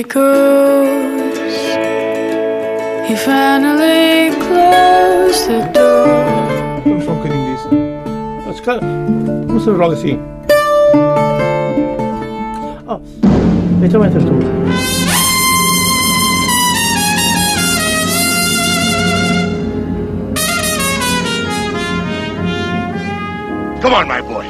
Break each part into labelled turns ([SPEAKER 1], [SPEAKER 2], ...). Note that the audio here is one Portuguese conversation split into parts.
[SPEAKER 1] echoes. He finally closed the door.
[SPEAKER 2] Come from this. That's kind of. What's the wrong thing? Oh, it's a winter storm.
[SPEAKER 3] Come on, my boy.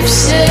[SPEAKER 4] lipstick.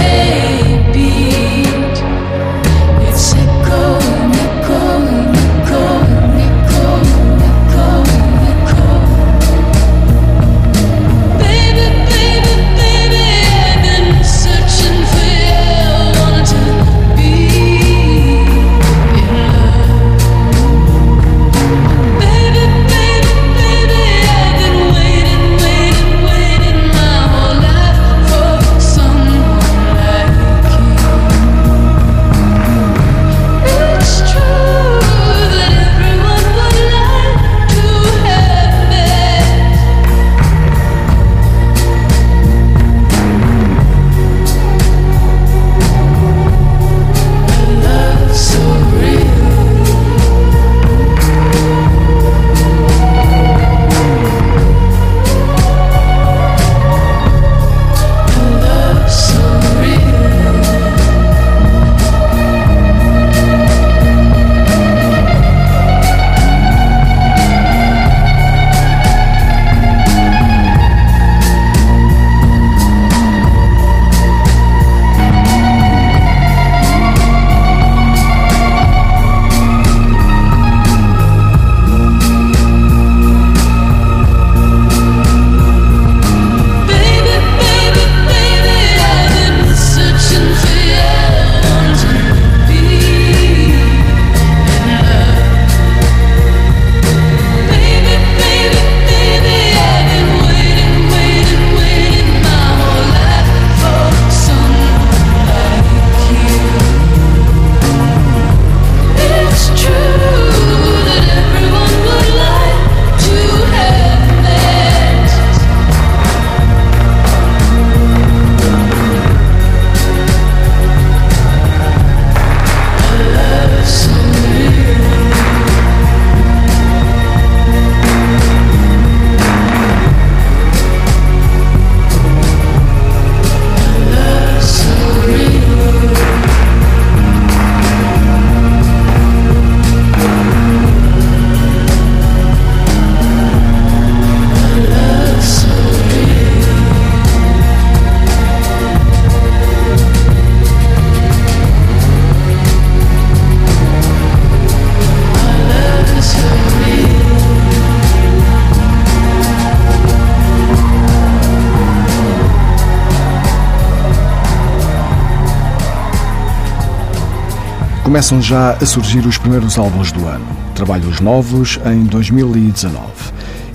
[SPEAKER 5] Começam já a surgir os primeiros álbuns do ano, trabalhos novos em 2019.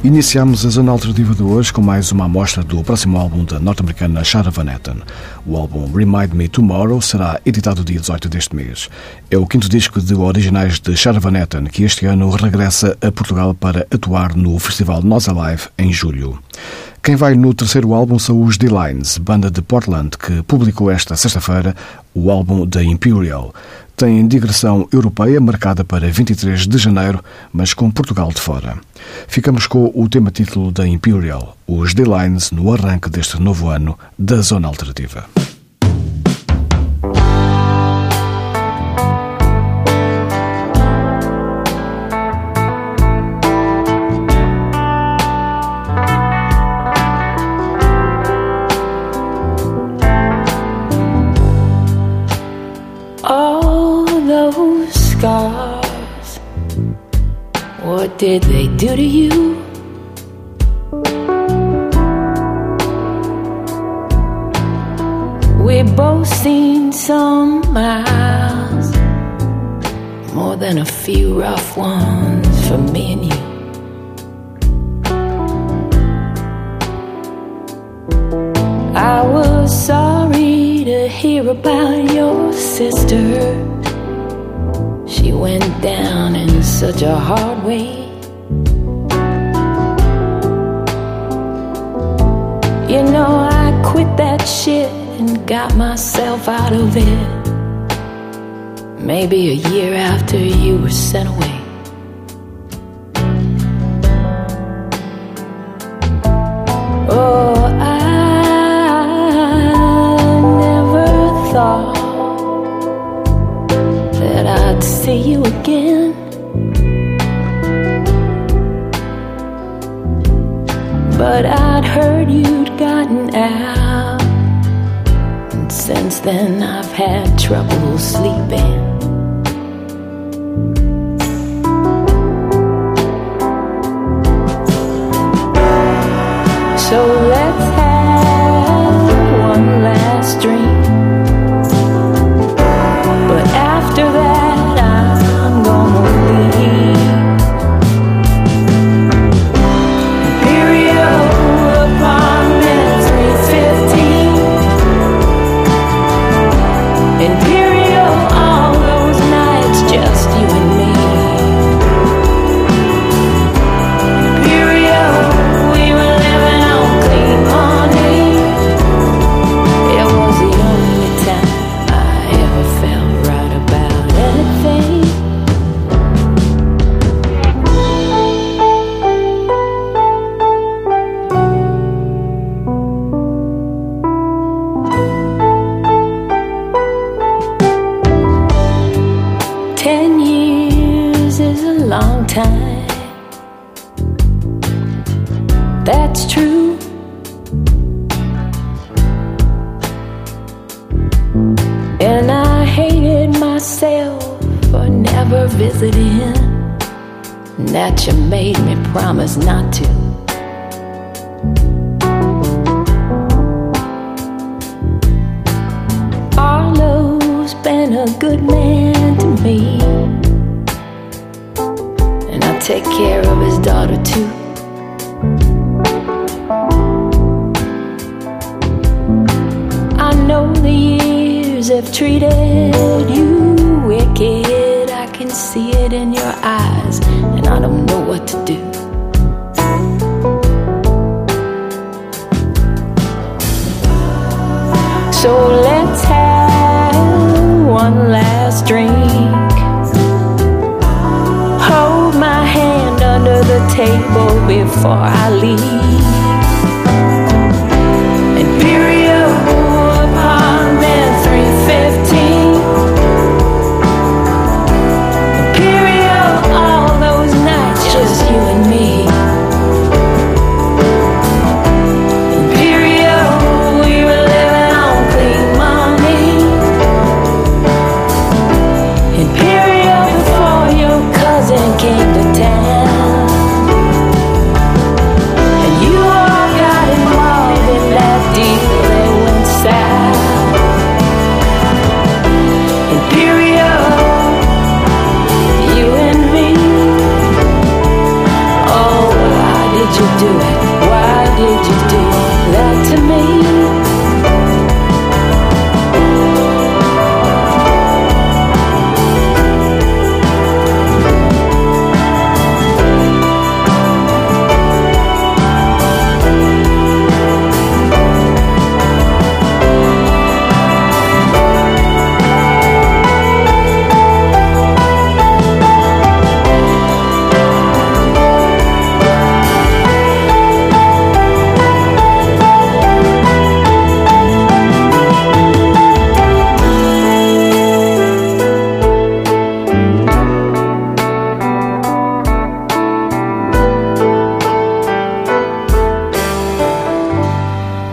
[SPEAKER 5] Iniciamos a zona alternativa de hoje com mais uma amostra do próximo álbum da norte-americana Shara Van Etten. O álbum Remind Me Tomorrow será editado dia 18 deste mês. É o quinto disco de originais de Shara Van Etten, que este ano regressa a Portugal para atuar no Festival Nós Alive em julho. Quem vai no terceiro álbum são os D-Lines, banda de Portland, que publicou esta sexta-feira o álbum The Imperial tem digressão europeia marcada para 23 de janeiro, mas com Portugal de fora. Ficamos com o tema título da Imperial, os D-Lines no arranque deste novo ano da Zona Alternativa.
[SPEAKER 1] What did they do to you? We've both seen some miles, more than a few rough ones for me and you. I was sorry to hear about your sister She went down in such a hard way. You know, I quit that shit and got myself out of it. Maybe a year after you were sent away. Trouble sleeping. Good man to me, and I take care of his daughter too. I know the years have treated you wicked. I can see it in your eyes, and I don't know what to do. So let's have one last drink. Hold my hand under the table before I leave.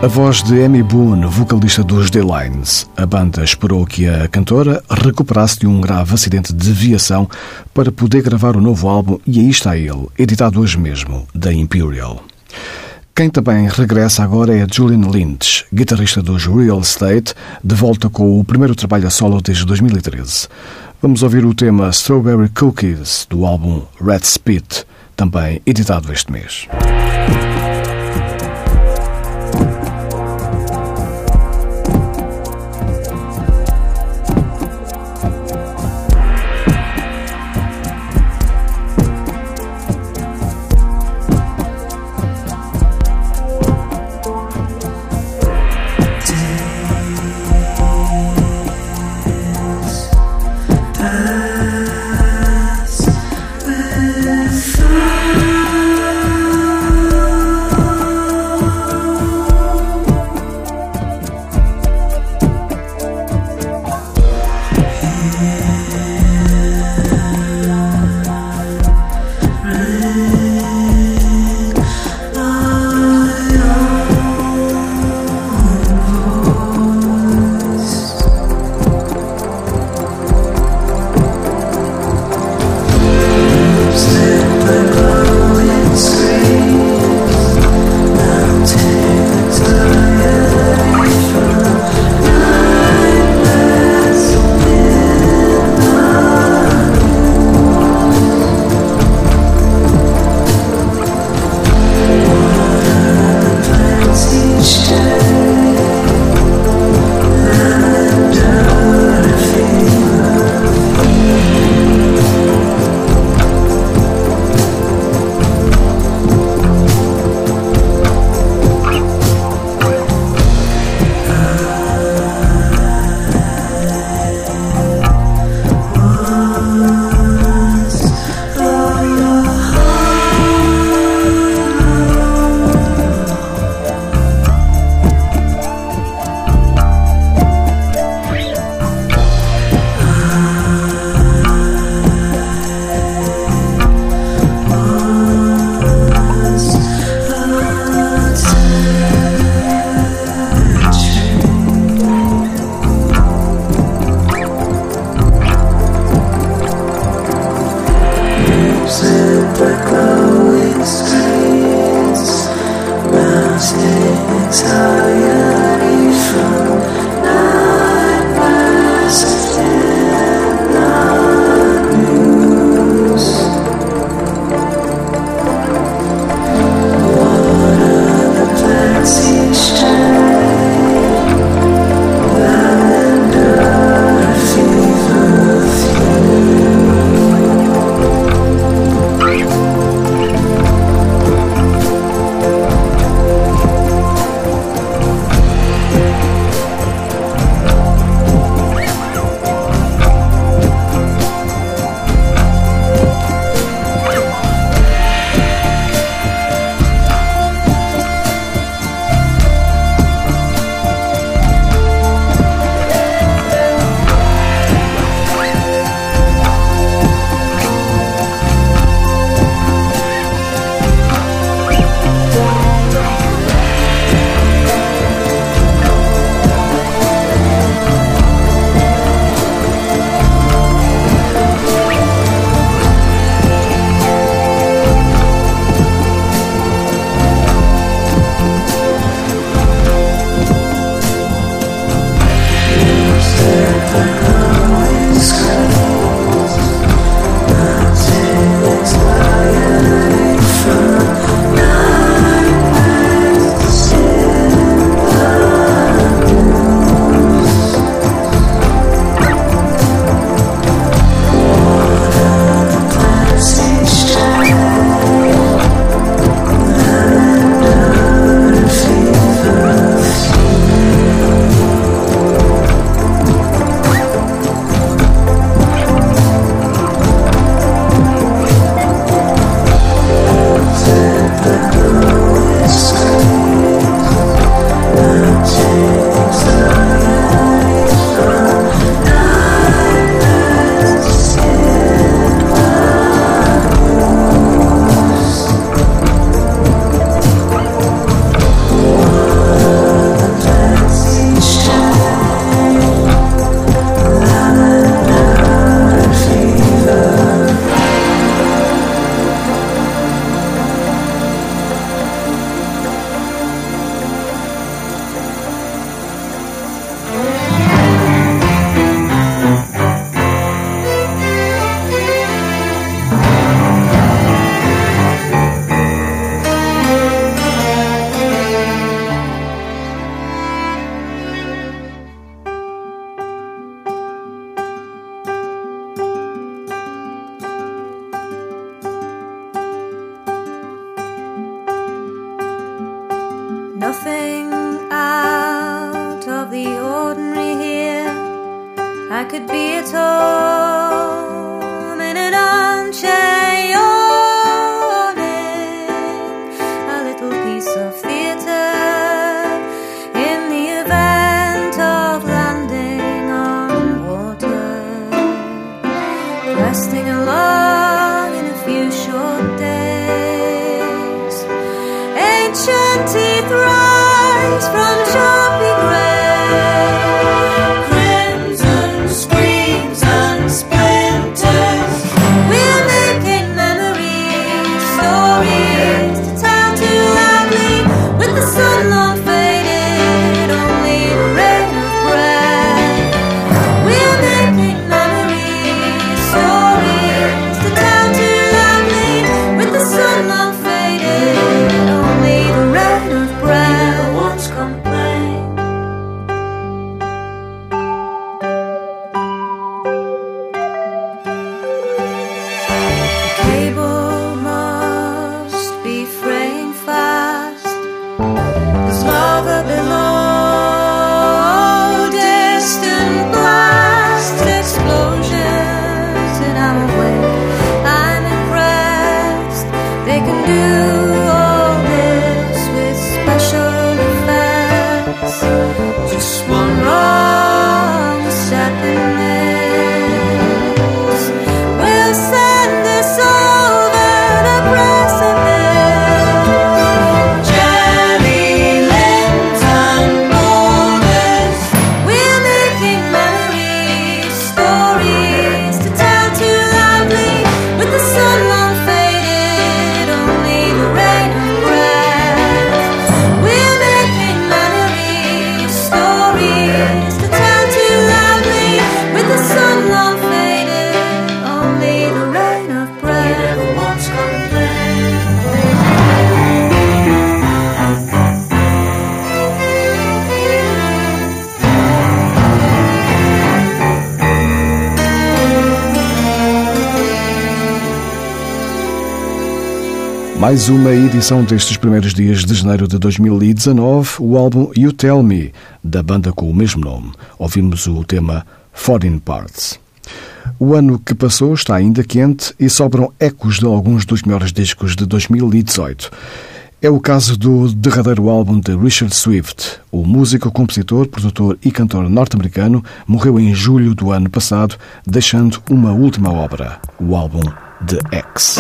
[SPEAKER 5] Voz de Amy Boone, vocalista dos The Lines. A banda esperou que a cantora recuperasse de um grave acidente de viação para poder gravar o novo álbum e aí está ele, editado hoje mesmo, da Imperial. Quem também regressa agora é Julian Lynch, guitarrista dos Real Estate, de volta com o primeiro trabalho a solo desde 2013. Vamos ouvir o tema Strawberry Cookies do álbum Red Spit, também editado este mês. Mais uma edição destes primeiros dias de janeiro de 2019, o álbum You Tell Me, da banda com o mesmo nome. Ouvimos o tema Foreign Parts. O ano que passou está ainda quente e sobram ecos de alguns dos melhores discos de 2018. É o caso do derradeiro álbum de Richard Swift. O músico, compositor, produtor e cantor norte-americano morreu em julho do ano passado, deixando uma última obra, o álbum The X.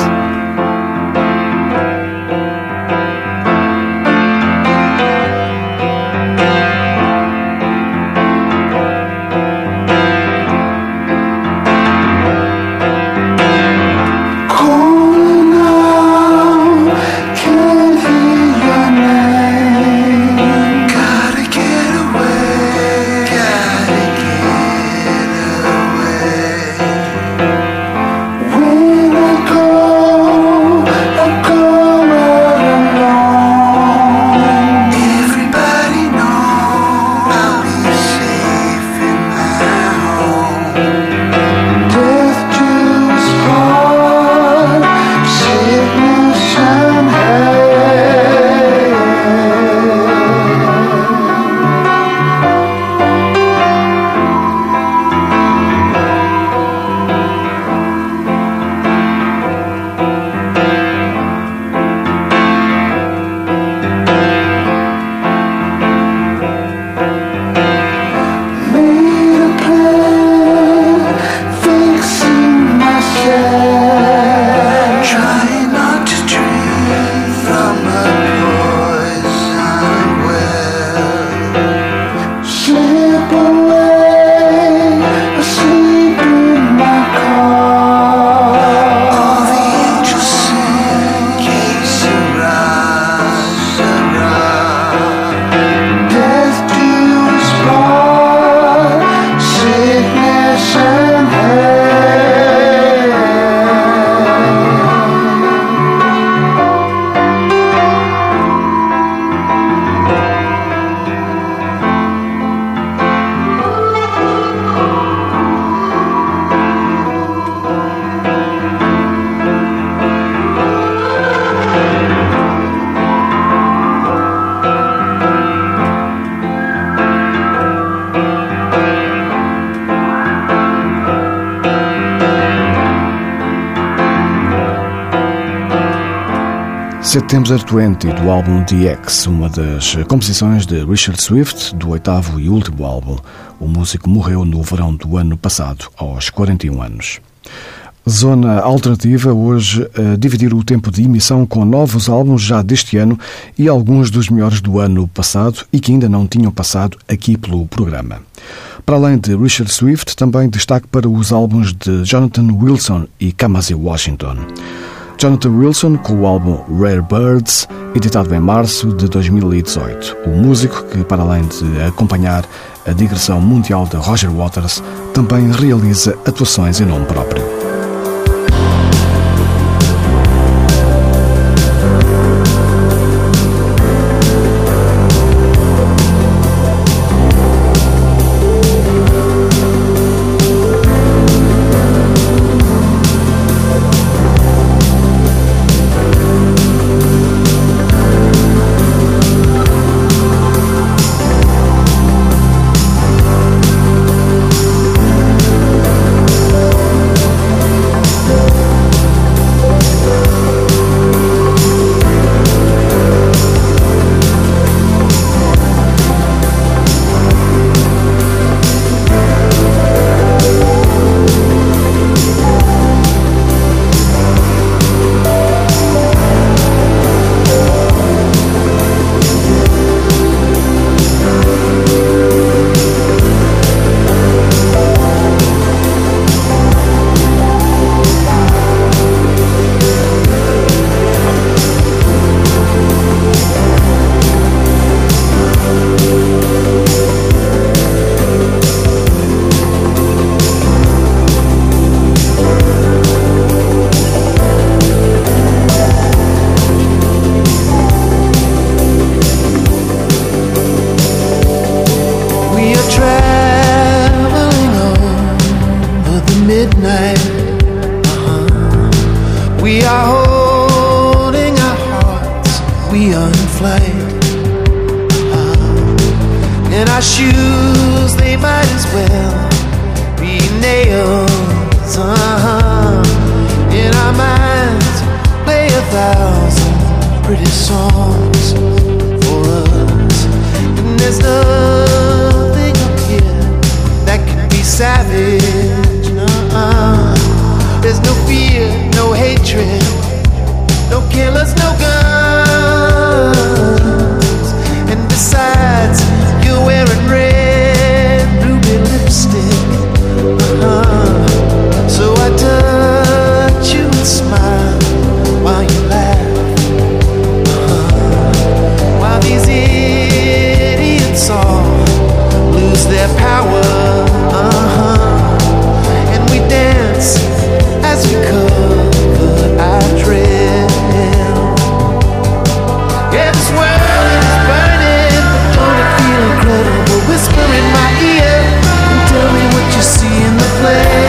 [SPEAKER 5] September 20 do álbum DX, uma das composições de Richard Swift do oitavo e último álbum. O músico morreu no verão do ano passado, aos 41 anos. Zona Alternativa, hoje a dividir o tempo de emissão com novos álbuns já deste ano e alguns dos melhores do ano passado e que ainda não tinham passado aqui pelo programa. Para além de Richard Swift, também destaque para os álbuns de Jonathan Wilson e Kamasi Washington. Jonathan Wilson com o álbum Rare Birds, editado em março de 2018. O músico, que para além de acompanhar a digressão mundial de Roger Waters, também realiza atuações em nome próprio.
[SPEAKER 6] In our shoes, they might as well be nails. Uh-huh. In our minds, play a thousand pretty songs for us. And there's nothing up here that could be savage. Uh-uh. There's no fear, no hatred, no killers, no guns. And besides, you wearing red. away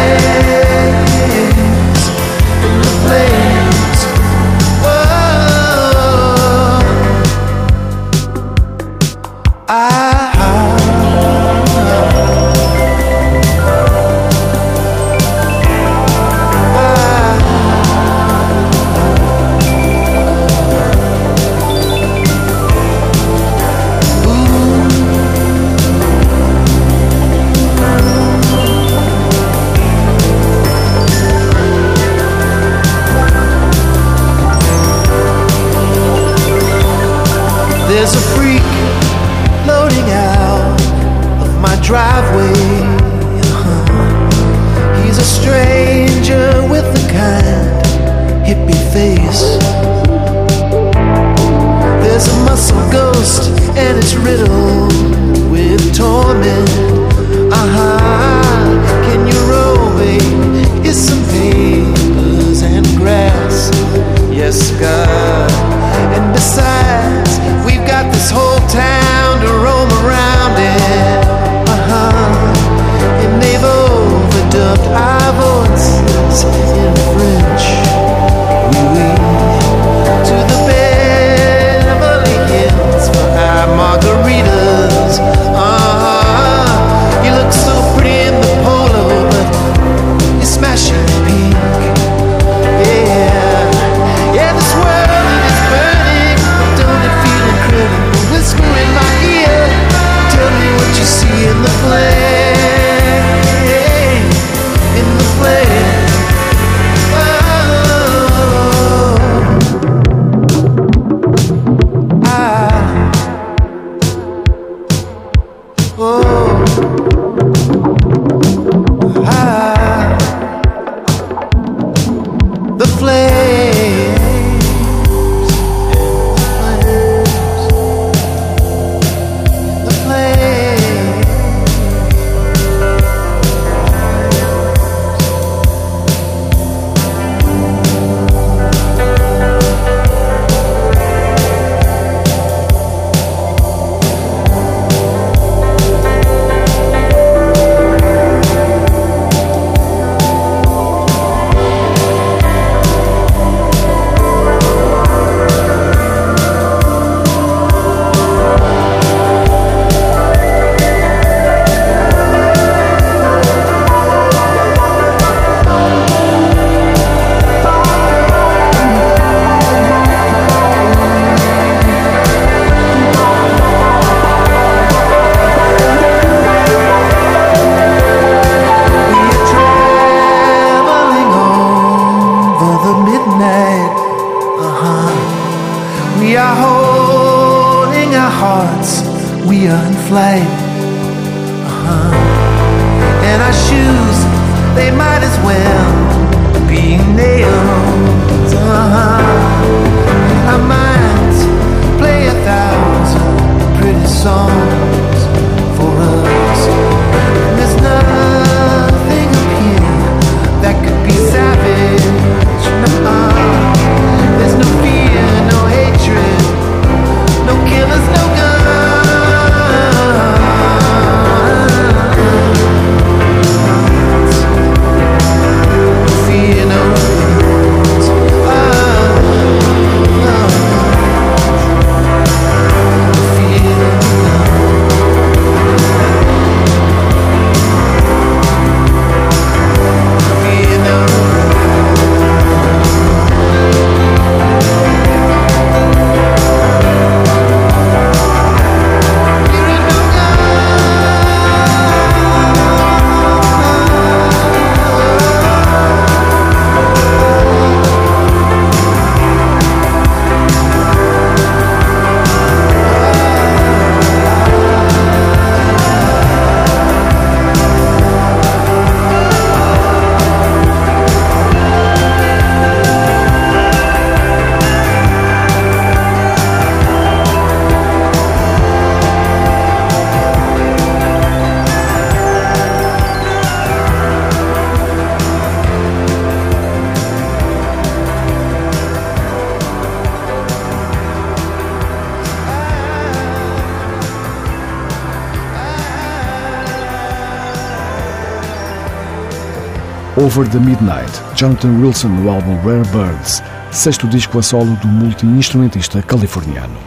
[SPEAKER 5] Over the Midnight, Jonathan Wilson no álbum Rare Birds, sexto disco a solo do multi-instrumentista californiano.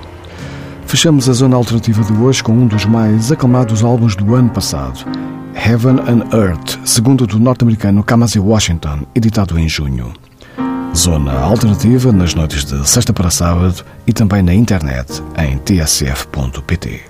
[SPEAKER 5] Fechamos a zona alternativa de hoje com um dos mais aclamados álbuns do ano passado, Heaven and Earth, segundo do norte-americano Kamasi Washington, editado em junho. Zona alternativa nas noites de sexta para sábado e também na internet em tsf.pt.